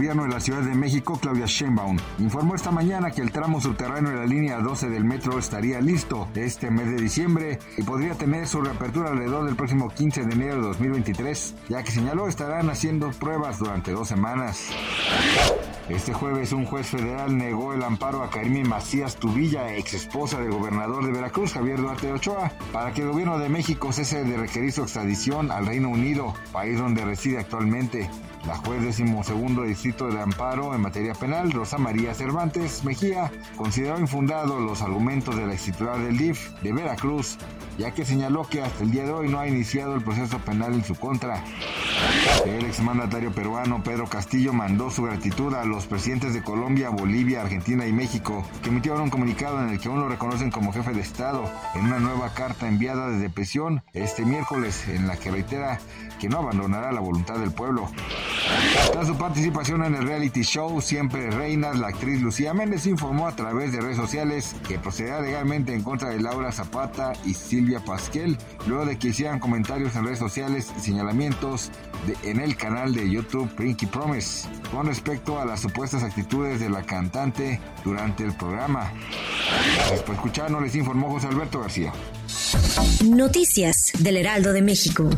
Gobierno de la Ciudad de México, Claudia Sheinbaum, informó esta mañana que el tramo subterráneo de la línea 12 del metro estaría listo este mes de diciembre y podría tener su reapertura alrededor del próximo 15 de enero de 2023, ya que señaló estarán haciendo pruebas durante dos semanas. Este jueves un juez federal negó el amparo a Karimi Macías Tubilla, ex esposa del gobernador de Veracruz, Javier Duarte Ochoa, para que el gobierno de México cese de requerir su extradición al Reino Unido, país donde reside actualmente. La juez decimosegundo distrito de amparo en materia penal, Rosa María Cervantes Mejía, consideró infundado los argumentos de la ex titular del DIF de Veracruz, ya que señaló que hasta el día de hoy no ha iniciado el proceso penal en su contra. El exmandatario peruano Pedro Castillo mandó su gratitud a los presidentes de Colombia, Bolivia, Argentina y México, que emitieron un comunicado en el que aún lo reconocen como jefe de Estado, en una nueva carta enviada desde prisión este miércoles, en la que reitera que no abandonará la voluntad del pueblo. Tras su participación en el reality show Siempre Reinas, la actriz Lucía Méndez informó a través de redes sociales que procederá legalmente en contra de Laura Zapata y Silvia Pasquel, luego de que hicieran comentarios en redes sociales y señalamientos de, en el canal de YouTube Pinky Promise con respecto a las supuestas actitudes de la cantante durante el programa. Después escucharnos les informó José Alberto García. Noticias del Heraldo de México.